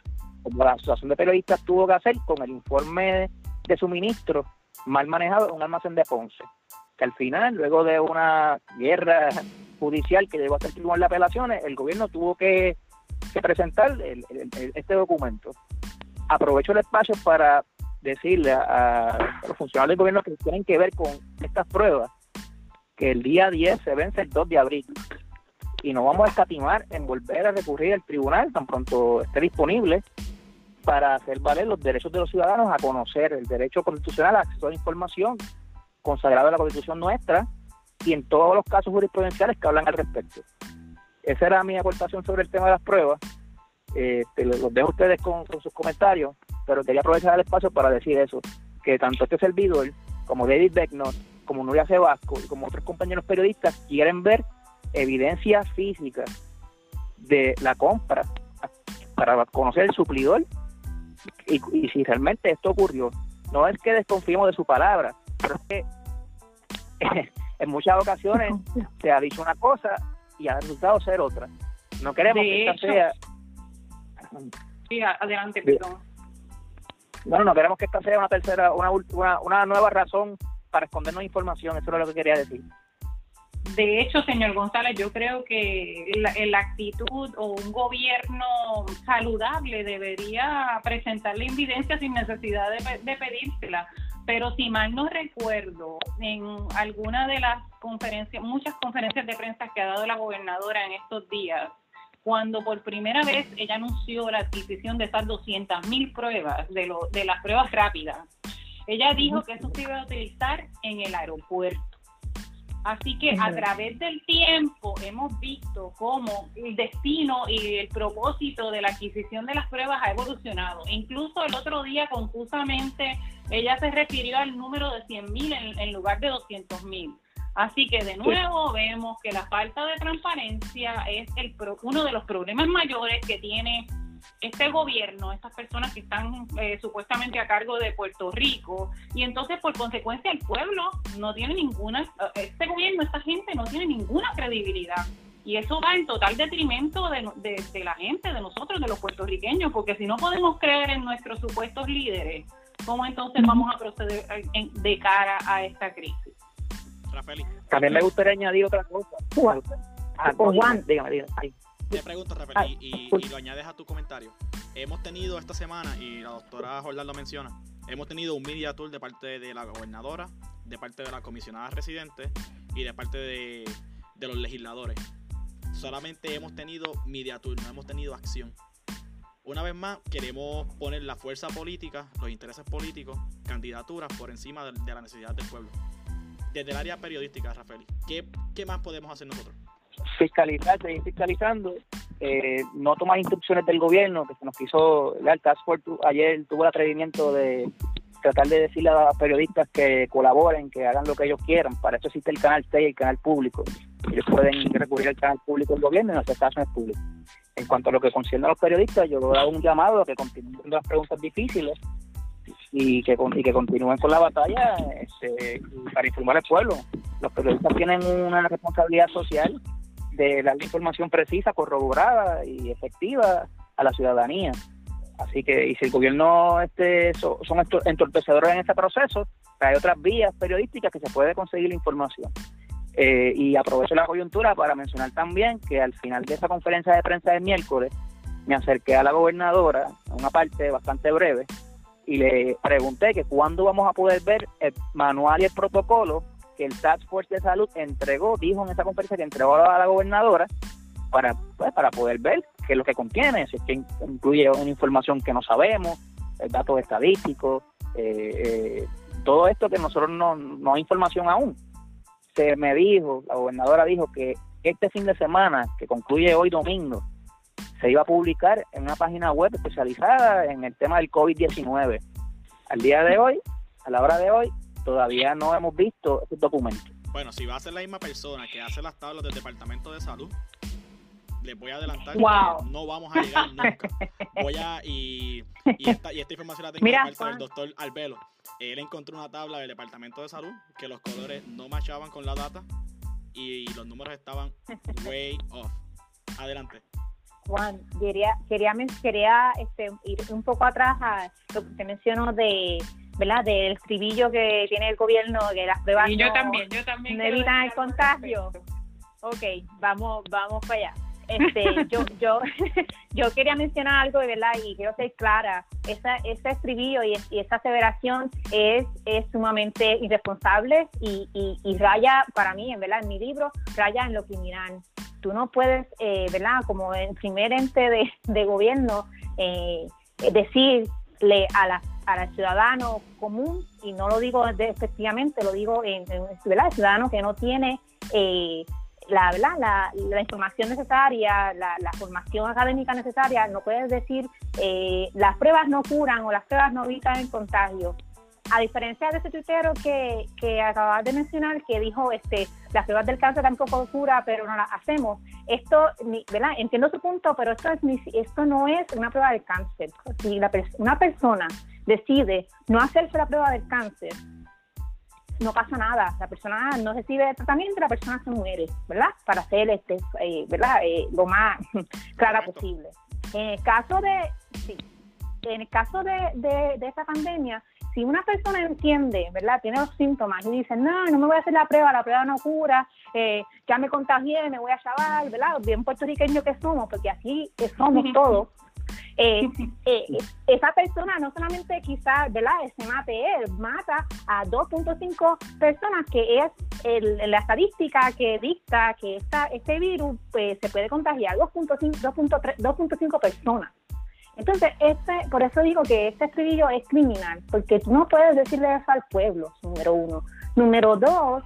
S4: como la Asociación de Periodistas tuvo que hacer con el informe de suministro mal manejado en un almacén de Ponce, que al final, luego de una guerra judicial que llegó hasta el Tribunal de Apelaciones, el gobierno tuvo que, presentar este documento. Aprovecho el espacio para decirle a, los funcionarios del gobierno que tienen que ver con estas pruebas que el día 10 se vence el 2 de abril. Y no vamos a escatimar en volver a recurrir al tribunal tan pronto esté disponible para hacer valer los derechos de los ciudadanos a conocer el derecho constitucional a acceso a la información consagrado en la constitución nuestra y en todos los casos jurisprudenciales que hablan al respecto. Esa era mi aportación sobre el tema de las pruebas eh, los dejo a ustedes con, sus comentarios, pero quería aprovechar el espacio para decir eso, que tanto este servidor como David Becknott, como Nuria Sebasco y como otros compañeros periodistas quieren ver evidencias físicas de la compra para conocer el suplidor y, si realmente esto ocurrió. No es que desconfiemos de su palabra, pero es que en muchas ocasiones se ha dicho una cosa y ha resultado ser otra. No queremos que esta sea
S3: Sí, adelante, perdón.
S4: Bueno, no queremos que esta sea una tercera, una, una, una nueva razón para escondernos información, eso es lo que quería decir.
S3: De hecho, señor González, yo creo que la, actitud o un gobierno saludable debería presentar la evidencia sin necesidad de, pedírsela. Pero si mal no recuerdo, en alguna de las conferencias, muchas conferencias de prensa que ha dado la gobernadora en estos días, cuando por primera vez ella anunció la adquisición de esas 200 mil pruebas, de, lo, de las pruebas rápidas, ella dijo que eso se iba a utilizar en el aeropuerto. Así que a través del tiempo hemos visto cómo el destino y el propósito de la adquisición de las pruebas ha evolucionado. Incluso el otro día, confusamente, ella se refirió al número de 100 mil en, lugar de 200 mil. Así que de nuevo vemos que la falta de transparencia es el uno de los problemas mayores que tiene este gobierno, estas personas que están eh, supuestamente a cargo de Puerto Rico, y entonces por consecuencia el pueblo no tiene ninguna, este gobierno, esta gente no tiene ninguna credibilidad. Y eso va en total detrimento de, de, la gente, de nosotros, de los puertorriqueños, porque si no podemos creer en nuestros supuestos líderes, ¿cómo entonces vamos a proceder de cara a esta crisis?
S4: Rafael. También me gustaría añadir otra cosa.
S2: Ah, Juan,
S1: dígame, dígame. Te pregunto, Rafael, y, y, lo añades a tu comentario. Hemos tenido esta semana, y la doctora Jordán lo menciona, hemos tenido un media tour de parte de la gobernadora, de parte de la comisionada residente y de parte de, los legisladores. Solamente hemos tenido media tour, no hemos tenido acción. Una vez más, queremos poner la fuerza política, los intereses políticos, candidaturas por encima de, la necesidad del pueblo. Desde el área periodística, Rafael, ¿qué, ¿qué más podemos hacer nosotros?
S4: Fiscalizar, seguir fiscalizando, eh, no tomar instrucciones del gobierno, que se nos quiso, el Task Force ayer tuvo el atrevimiento de tratar de decirle a los periodistas que colaboren, que hagan lo que ellos quieran. Para eso existe el canal 6 y el canal público. Ellos pueden recurrir al canal público del gobierno y no hacer caso es público. En cuanto a lo que concierne a los periodistas, yo hago un llamado a que continúen las preguntas difíciles y que, y que continúen con la batalla este, para informar al pueblo. Los periodistas tienen una responsabilidad social de dar la información precisa, corroborada y efectiva a la ciudadanía. Así que, y si el gobierno este, son entorpecedores en este proceso, hay otras vías periodísticas que se puede conseguir la información. Eh, y aprovecho la coyuntura para mencionar también que al final de esa conferencia de prensa del miércoles me acerqué a la gobernadora, a una parte bastante breve, y le pregunté que cuándo vamos a poder ver el manual y el protocolo el Task Force de Salud entregó, dijo en esa conferencia que entregó a la gobernadora para, pues, para poder ver qué es lo que contiene, si es que incluye una información que no sabemos, datos estadísticos, eh, eh, todo esto que nosotros no, no hay información aún. Se me dijo, la gobernadora dijo que este fin de semana, que concluye hoy domingo, se iba a publicar en una página web especializada en el tema del COVID-19. Al día de hoy, a la hora de hoy, todavía no hemos visto ese documento.
S1: Bueno, si va a ser la misma persona que hace las tablas del Departamento de Salud, les voy a adelantar
S2: que
S1: no vamos a llegar nunca. Voy a, y, y, esta, y esta información la tengo Mira, de parte del doctor Albelo. Él encontró una tabla del Departamento de Salud que los colores no machaban con la data y los números estaban way off. Adelante.
S2: Juan, quería, quería, quería este, ir un poco atrás a lo que usted mencionó de ¿verdad? Del escribillo que tiene el gobierno, que las pruebas
S3: y yo también, yo también
S2: evitan el contagio. Ok, vamos, vamos para allá. Este, yo, yo, yo quería mencionar algo de verdad y quiero ser clara. Esa, ese escribillo y, esa aseveración es, es sumamente irresponsable y, y, raya, para mí, en verdad, en mi libro, raya en lo criminal. Tú no puedes, eh, ¿verdad? Como en primer ente de, de gobierno, eh, decirle a las al ciudadano común, y no lo digo efectivamente, lo digo en, ¿verdad? el ciudadano que no tiene eh, la, la, información necesaria, la, formación académica necesaria, no puedes decir eh, las pruebas no curan o las pruebas no evitan el contagio. A diferencia de ese tuitero que, que acabas de mencionar, que dijo este las pruebas del cáncer tampoco cura, pero no las hacemos. Esto, ¿verdad? Entiendo su punto, pero esto, es, esto no es una prueba de cáncer. Si una persona decide no hacerse la prueba del cáncer, no pasa nada, la persona no recibe tratamiento, la persona se muere, ¿verdad? Para hacer este, eh, ¿verdad? Eh, lo más clara posible. En el caso de, sí, en el caso de, de, de esta pandemia, si una persona entiende, ¿verdad? Tiene los síntomas y dice, no, no me voy a hacer la prueba, la prueba no cura, eh, ya me contagié, me voy a chaval, ¿verdad? Bien puertorriqueños que somos, porque así somos todos. Eh, eh, esa persona no solamente quizás, ¿verdad? Se mate él, mata a 2.5 personas, que es el, la estadística que dicta que esta, este virus pues, se puede contagiar 2.5 personas. Entonces, este, por eso digo que este estribillo es criminal, porque tú no puedes decirle eso al pueblo, número uno. Número dos,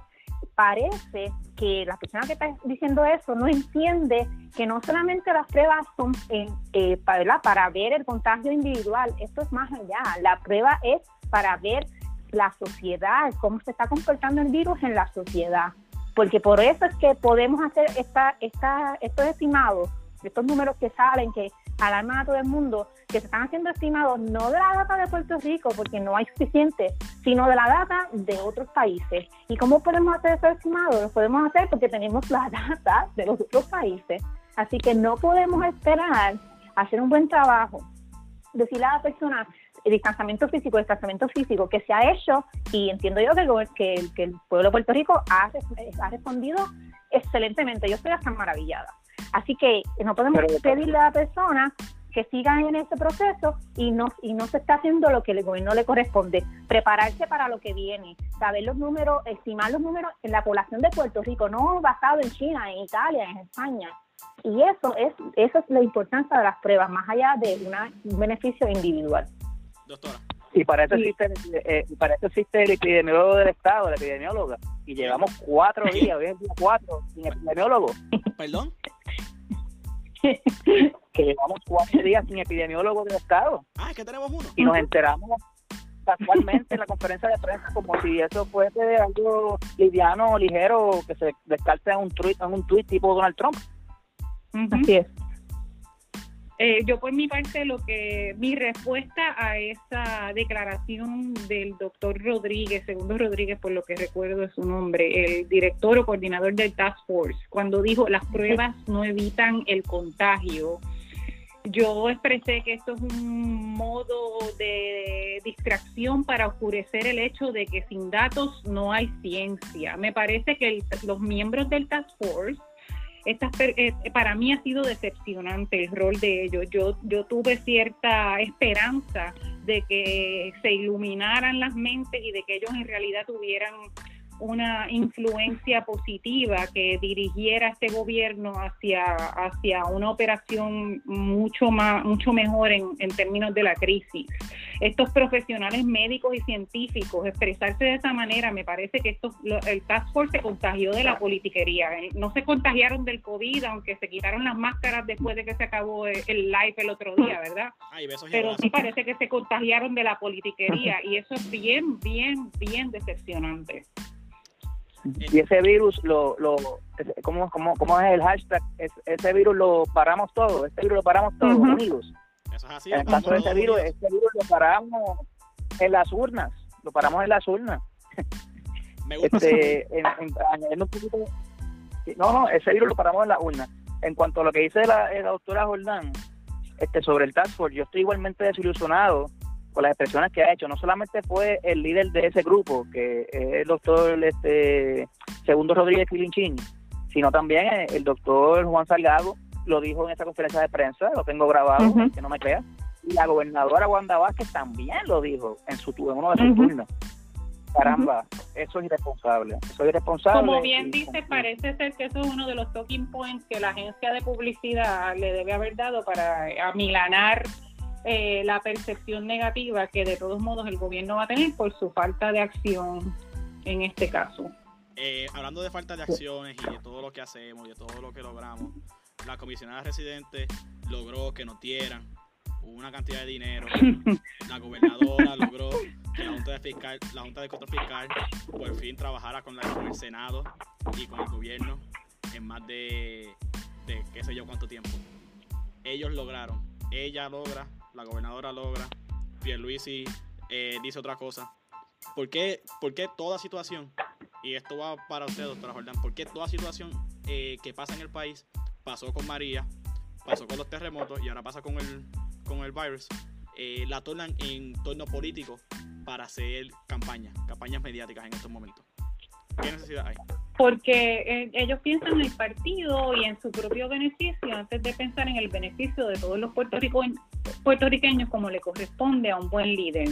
S2: parece que la persona que está diciendo eso no entiende que no solamente las pruebas son eh, para, para ver el contagio individual, esto es más allá. La prueba es para ver la sociedad, cómo se está comportando el virus en la sociedad. Porque por eso es que podemos hacer esta, esta, estos estimados, estos números que salen, que alarman a todo el mundo, que se están haciendo estimados no de la data de Puerto Rico, porque no hay suficiente, sino de la data de otros países. ¿Y cómo podemos hacer esos estimados? Lo podemos hacer porque tenemos la data de los otros países. Así que no podemos esperar hacer un buen trabajo, decirle a la persona el distanciamiento físico, el distanciamiento físico que se ha hecho y entiendo yo que el, que, el pueblo de Puerto Rico ha, ha respondido excelentemente. Yo estoy hasta maravillada. Así que no podemos pedirle a la persona que siga en ese proceso y no, y no se está haciendo lo que el gobierno le corresponde. Prepararse para lo que viene, saber los números, estimar los números en la población de Puerto Rico, no basado en China, en Italia, en España. Y eso es, eso es la importancia de las pruebas, más allá de un beneficio individual.
S1: Doctora.
S4: Y para eso, existe, eh, para eso existe el epidemiólogo del Estado, la epidemióloga. Y llevamos cuatro días, hoy es día cuatro, sin epidemiólogo.
S1: ¿Perdón?
S4: Que llevamos cuatro días sin epidemiólogo del Estado.
S1: Ah, es que tenemos uno.
S4: Y nos enteramos casualmente en la conferencia de prensa como si eso fuese algo liviano, ligero, que se descarte en un tweet, en un tweet tipo Donald Trump.
S2: Así es.
S3: Eh, yo por mi parte lo que mi respuesta a esa declaración del doctor Rodríguez, segundo Rodríguez por lo que recuerdo es su nombre, el director o coordinador del Task Force, cuando dijo las pruebas no evitan el contagio, yo expresé que esto es un modo de distracción para oscurecer el hecho de que sin datos no hay ciencia. Me parece que los miembros del Task Force eh, para mí ha sido decepcionante el rol de ellos. Yo, yo tuve cierta esperanza de que se iluminaran las mentes y de que ellos en realidad tuvieran una influencia positiva que dirigiera este gobierno hacia, hacia una operación mucho más mucho mejor en, en términos de la crisis. Estos profesionales médicos y científicos expresarse de esa manera, me parece que esto, el Task Force se contagió de la politiquería. No se contagiaron del COVID, aunque se quitaron las máscaras después de que se acabó el live el otro día, ¿verdad? Pero sí parece que se contagiaron de la politiquería y eso es bien, bien, bien decepcionante.
S4: Y ese virus, lo, lo, ¿cómo, cómo, cómo es el hashtag? ese virus lo paramos todo, ese virus lo paramos todos, amigos.
S1: Eso es así.
S4: En el caso de ese virus, ese virus lo paramos en las urnas, lo paramos en las urnas.
S1: Me gusta.
S4: Este, en, un poquito, no, no, ese virus lo paramos en las urnas. En cuanto a lo que dice la, la doctora Jordán este, sobre el Task Force, yo estoy igualmente desilusionado con las expresiones que ha hecho. No solamente fue el líder de ese grupo, que es el doctor este, Segundo Rodríguez Quilinchín, sino también el doctor Juan Salgado lo dijo en esa conferencia de prensa, lo tengo grabado, que no me crea. Y la gobernadora Wanda Vázquez también lo dijo en, su, en uno de sus turnos. Caramba, eso es irresponsable. Eso es irresponsable.
S3: Como bien dice, parece ser que eso es uno de los talking points que la agencia de publicidad le debe haber dado para amilanar eh, la percepción negativa que de todos modos el gobierno va a tener por su falta de acción en este caso.
S1: Eh, hablando de falta de acciones y de todo lo que hacemos y de todo lo que logramos, la comisionada residente logró que nos dieran una cantidad de dinero. La gobernadora logró que la Junta de, Fiscal, la Junta de Control Fiscal por fin trabajara con, la, con el Senado y con el gobierno en más de, de qué sé yo cuánto tiempo. Ellos lograron, ella logra la gobernadora logra, Pierluisi eh, dice otra cosa. ¿Por qué, ¿Por qué toda situación, y esto va para usted, doctora Jordán, por qué toda situación eh, que pasa en el país pasó con María, pasó con los terremotos y ahora pasa con el, con el virus? eh, la tornan en torno político para hacer campañas, campañas mediáticas en estos momentos. ¿Qué necesidad hay?
S3: Porque eh, ellos piensan en el partido y en su propio beneficio antes de pensar en el beneficio de todos los puertorriqueños como le corresponde a un buen líder.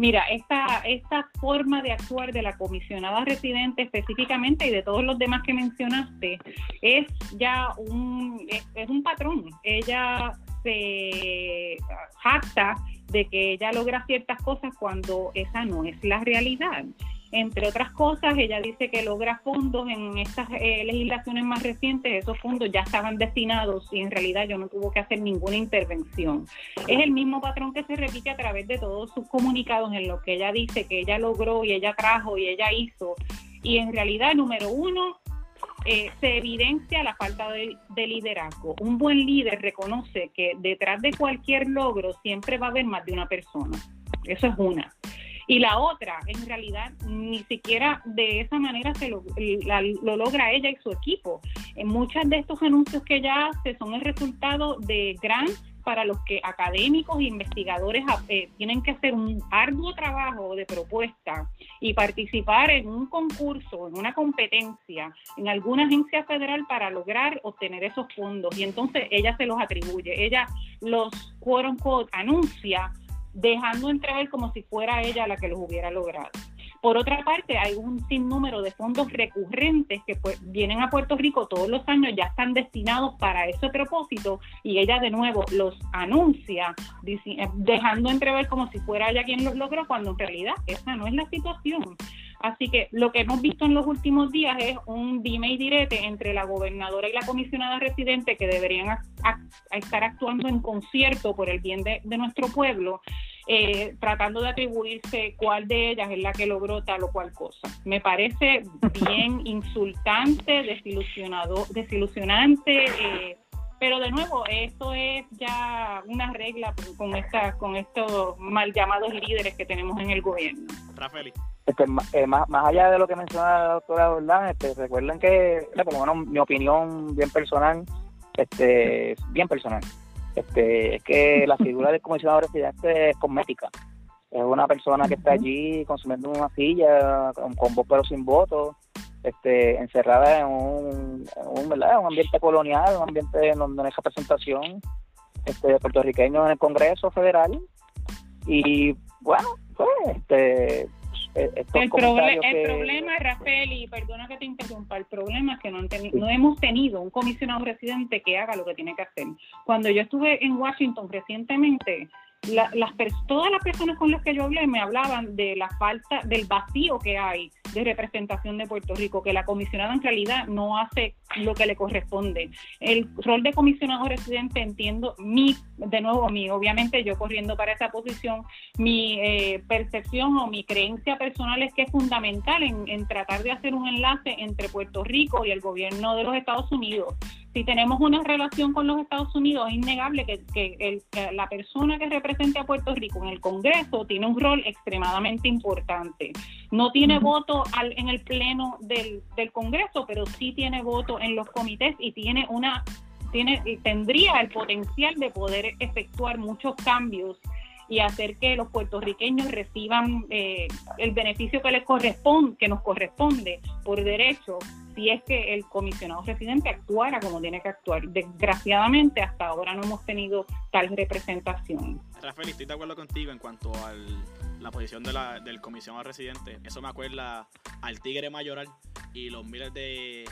S3: Mira, esta, esta forma de actuar de la comisionada residente específicamente y de todos los demás que mencionaste es ya un, es un patrón. Ella se jacta de que ella logra ciertas cosas cuando esa no es la realidad. Entre otras cosas, ella dice que logra fondos en estas eh, legislaciones más recientes, esos fondos ya estaban destinados y en realidad yo no tuvo que hacer ninguna intervención. Es el mismo patrón que se repite a través de todos sus comunicados en lo que ella dice que ella logró y ella trajo y ella hizo. Y en realidad, número uno, eh, se evidencia la falta de, liderazgo. Un buen líder reconoce que detrás de cualquier logro siempre va a haber más de una persona. Eso es una. Y la otra, en realidad, ni siquiera de esa manera se lo, lo logra ella y su equipo. En muchos de estos anuncios que ella hace son el resultado de grants para los que académicos e investigadores eh, tienen que hacer un arduo trabajo de propuesta y participar en un concurso, en una competencia, en alguna agencia federal para lograr obtener esos fondos. Y entonces ella se los atribuye, ella los, quote anuncia dejando entrever como si fuera ella la que los hubiera logrado. Por otra parte, hay un sinnúmero de fondos recurrentes que pues, vienen a Puerto Rico todos los años, ya están destinados para ese propósito y ella de nuevo los anuncia, dejando entrever como si fuera ella quien los logró, cuando en realidad esa no es la situación. Así que lo que hemos visto en los últimos días es un dime y direte entre la gobernadora y la comisionada residente que deberían estar actuando en concierto por el bien de, nuestro pueblo, eh, tratando de atribuirse cuál de ellas es la que logró tal o cual cosa. Me parece bien insultante, desilusionado, desilusionante. Eh, pero de nuevo, esto es ya una regla con esta, con estos mal llamados líderes que tenemos en el gobierno.
S1: Rafael.
S4: Este, eh, más, más allá de lo que menciona la doctora Jordán, este, recuerden que, por lo menos mi opinión bien personal, este, bien personal, este, es que la figura del comisionado residente es cosmética. Es una persona que está allí consumiendo una silla con, con voz pero sin voto este, encerrada en un, un, ¿verdad? un ambiente colonial, un ambiente donde no hay representación este, de puertorriqueños en el Congreso Federal. Y bueno, pues, este,
S3: eh, el, problema, Rafael, y perdona que te interrumpa, el problema es que no, no hemos tenido un comisionado residente que haga lo que tiene que hacer. Cuando yo estuve en Washington recientemente, las todas las personas con las que yo hablé me hablaban de la falta, del vacío que hay de representación de Puerto Rico, que la comisionada en realidad no hace lo que le corresponde. El rol de comisionado residente, entiendo, mi, de nuevo, mi, obviamente yo corriendo para esa posición, mi eh, percepción o mi creencia personal es que es fundamental en, en tratar de hacer un enlace entre Puerto Rico y el gobierno de los Estados Unidos si tenemos una relación con los Estados Unidos, es innegable que, la persona que represente a Puerto Rico en el Congreso tiene un rol extremadamente importante. No tiene voto en el pleno del, Congreso, pero sí tiene voto en los comités y tiene una tiene tendría el potencial de poder efectuar muchos cambios y hacer que los puertorriqueños reciban eh, el beneficio que les corresponde, que nos corresponde por derecho si es que el comisionado residente actuara como tiene que actuar. Desgraciadamente, hasta ahora no hemos tenido tal representación.
S1: Rafael, estoy de acuerdo contigo en cuanto a la posición de la, del comisionado residente. Eso me acuerda al tigre mayoral y los miles de,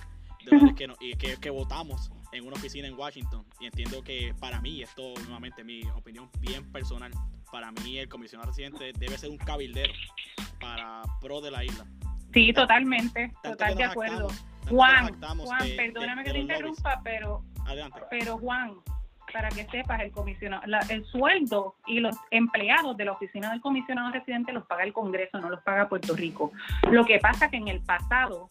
S1: de que, y que, que votamos en una oficina en Washington. Y entiendo que para mí, esto nuevamente mi opinión bien personal, para mí el comisionado residente debe ser un cabildero para pro de la isla.
S3: Sí, totalmente, total de acuerdo. Juan, Juan, perdóname que te interrumpa, pero, pero Juan, para que sepas, el comisionado, el sueldo y los empleados de la oficina del comisionado residente los paga el Congreso, no los paga Puerto Rico. Lo que pasa que en el pasado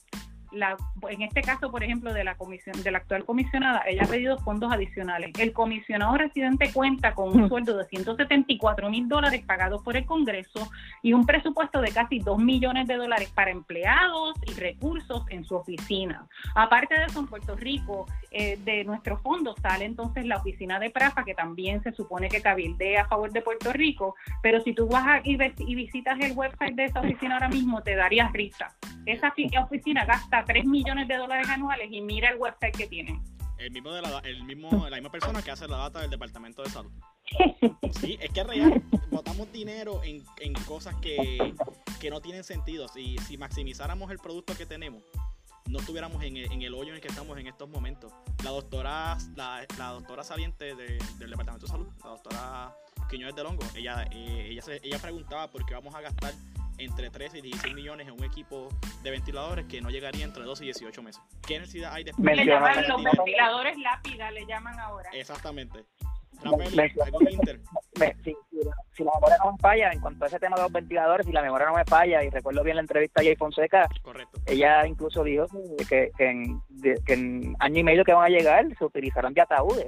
S3: la, en este caso, por ejemplo, de la comisión, de la actual comisionada, ella ha pedido fondos adicionales. El comisionado residente cuenta con un sueldo de 174 mil dólares pagados por el Congreso y un presupuesto de casi 2 millones de dólares para empleados y recursos en su oficina. Aparte de eso, en Puerto Rico, eh, de nuestros fondos sale entonces la oficina de Prafa, que también se supone que cabildea a favor de Puerto Rico, pero si tú vas a, y, y visitas el website de esa oficina ahora mismo, te darías risa. Esa oficina gasta 3 millones de dólares anuales y mira el website que tienen.
S1: El mismo de la, el mismo, la misma persona que hace la data del Departamento de Salud. Sí, es que es real. Botamos dinero en, en cosas que, que, no tienen sentido. Si, si maximizáramos el producto que tenemos, no estuviéramos en el, en el, hoyo en el que estamos en estos momentos. La doctora, la, la doctora saliente de, del Departamento de Salud, la doctora Quiñones de Longo, ella, eh, ella, se, ella preguntaba por qué vamos a gastar entre 13 y 16 millones en un equipo de ventiladores que no llegaría entre 12 y 18 meses. ¿Qué necesidad hay de
S3: Le llaman los ventiladores lápida, le llaman ahora.
S1: Exactamente.
S4: Rafael, ¿algún inter? si, si, la memoria no me falla, en cuanto a ese tema de los ventiladores, si la memoria no me falla, y recuerdo bien la entrevista a Jay Fonseca,
S1: Correcto.
S4: ella incluso dijo que, que, en, que en año y medio que van a llegar se utilizarán de ataúdes.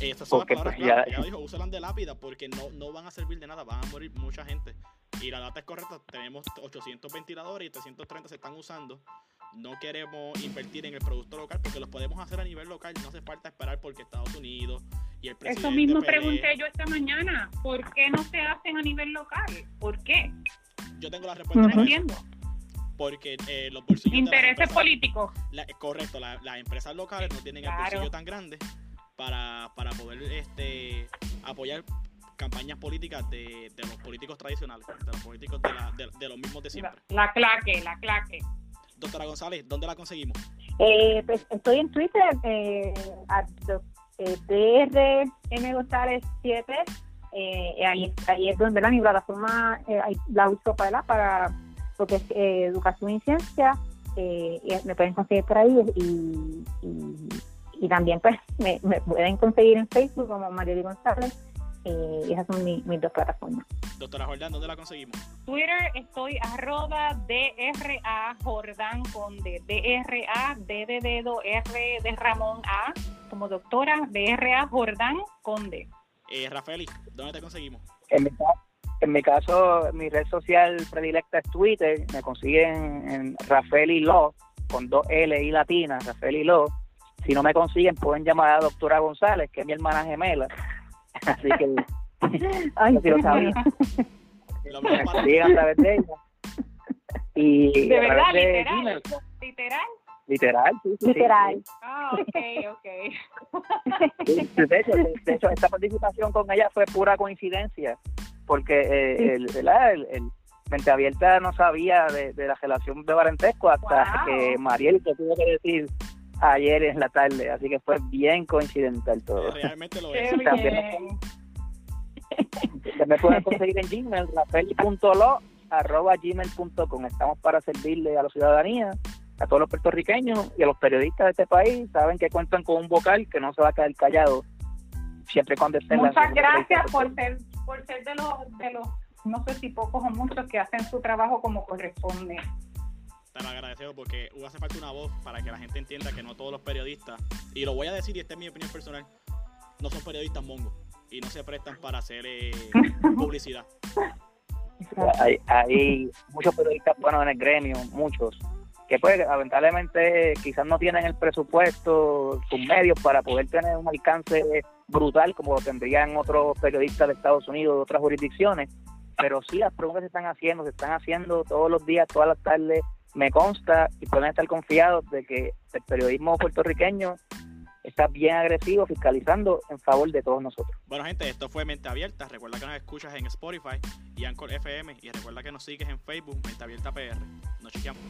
S1: Estas son porque, las palabras pues, ya... Ella dijo, úsalan de lápida porque no, no van a servir de nada, van a morir mucha gente. Y la data es correcta, tenemos 800 ventiladores y 330 se están usando. No queremos invertir en el producto local porque los podemos hacer a nivel local, no hace falta esperar porque Estados Unidos y el presidente...
S3: Eso mismo pregunté yo esta mañana, ¿por qué no se hacen a nivel local? ¿Por qué?
S1: Yo tengo la respuesta.
S3: No entiendo
S1: porque eh, los bolsillos
S3: intereses políticos
S1: correcto la, las empresas locales no tienen el bolsillo tan grande para, para poder este apoyar campañas políticas de, de, los políticos tradicionales, de los políticos de, la, de, los mismos de siempre.
S3: La, la, claque, la claque.
S1: Doctora González, ¿dónde la conseguimos?
S2: Eh, pues estoy en Twitter, eh, eh, DRM González 7. Eh, ahí, ahí es donde la, mi plataforma eh, la uso para, para lo que es eh, educación y ciencia. me pueden conseguir por ahí y, y, y también pues me, me, pueden conseguir en Facebook como Marieli González eh, esas son mi, mis dos plataformas.
S1: Doctora Jordán, ¿dónde la conseguimos?
S3: Twitter estoy arroba DRA Jordán Conde, DRA, D de dedo, R de Ramón A, como doctora, DRA Jordán Conde.
S1: Eh, Rafaeli, ¿dónde te conseguimos?
S4: En mi, en mi caso, mi red social predilecta es Twitter, me consiguen en Rafaeli Lo, con dos L y latina, Rafaeli Lo. Si no me consiguen, pueden llamar a la doctora González, que es mi hermana gemela, Así que, Ay, si lo sabía. Lo a través de ella. Y
S3: ¿De verdad? ¿Literal? ¿Literal?
S4: Literal, sí, sí.
S2: Literal.
S3: Ah, ok, ok.
S4: de, hecho, de, hecho, esta participación con ella fue pura coincidencia, porque eh, el, el, el, Mente Abierta no sabía de, de la relación de parentesco hasta que Mariel te tuvo que decir ayer en la tarde, así que fue bien coincidental todo.
S1: Realmente lo es.
S4: También me pueden conseguir en Gmail, rafael.lo arroba gmail.com. Estamos para servirle a la ciudadanía, a todos los puertorriqueños y a los periodistas de este país. Saben que cuentan con un vocal que no se va a quedar callado siempre cuando estén
S3: Muchas gracias por ser, por ser de los, de los, no sé si pocos o muchos que hacen su trabajo como corresponde
S1: te lo agradezco porque hace falta una voz para que la gente entienda que no todos los periodistas, y lo voy a decir y esta es mi opinión personal, no son periodistas mongos y no se prestan para hacer eh, publicidad.
S4: Hay, hay muchos periodistas buenos en el gremio, muchos, que pues lamentablemente quizás no tienen el presupuesto, sus medios para poder tener un alcance brutal como lo tendrían otros periodistas de Estados Unidos, de otras jurisdicciones, pero sí las preguntas se están haciendo, se están haciendo todos los días, todas las tardes, me consta y pueden estar confiados de que el periodismo puertorriqueño está bien agresivo fiscalizando en favor de todos nosotros.
S1: Bueno, gente, esto fue Mente Abierta. Recuerda que nos escuchas en Spotify y Anchor FM y recuerda que nos sigues en Facebook, Mente Abierta PR. Nos chequeamos.